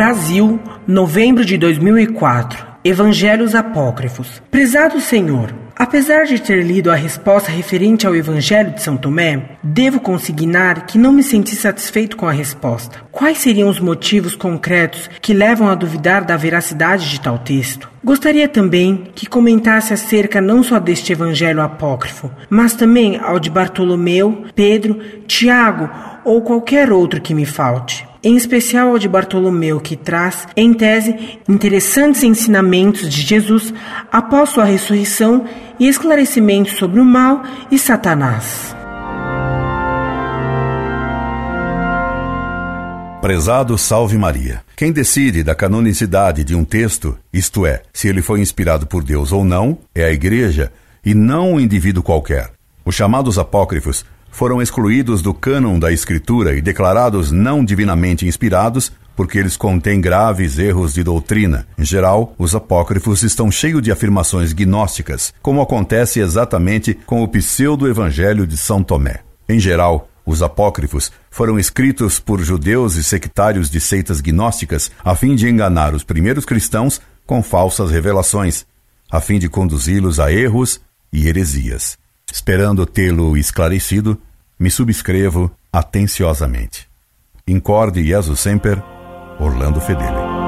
Brasil, novembro de 2004. Evangelhos Apócrifos. Prezado Senhor, apesar de ter lido a resposta referente ao Evangelho de São Tomé, devo consignar que não me senti satisfeito com a resposta. Quais seriam os motivos concretos que levam a duvidar da veracidade de tal texto? Gostaria também que comentasse acerca não só deste Evangelho apócrifo, mas também ao de Bartolomeu, Pedro, Tiago ou qualquer outro que me falte em especial ao de Bartolomeu, que traz, em tese, interessantes ensinamentos de Jesus após sua ressurreição e esclarecimentos sobre o mal e Satanás. Prezado Salve Maria. Quem decide da canonicidade de um texto, isto é, se ele foi inspirado por Deus ou não, é a Igreja e não um indivíduo qualquer. Os chamados apócrifos foram excluídos do cânon da Escritura e declarados não divinamente inspirados porque eles contêm graves erros de doutrina. Em geral, os apócrifos estão cheios de afirmações gnósticas, como acontece exatamente com o pseudo-evangelho de São Tomé. Em geral, os apócrifos foram escritos por judeus e sectários de seitas gnósticas a fim de enganar os primeiros cristãos com falsas revelações, a fim de conduzi-los a erros e heresias. Esperando tê-lo esclarecido, me subscrevo atenciosamente. Incorde Jesus Semper, Orlando Fedeli.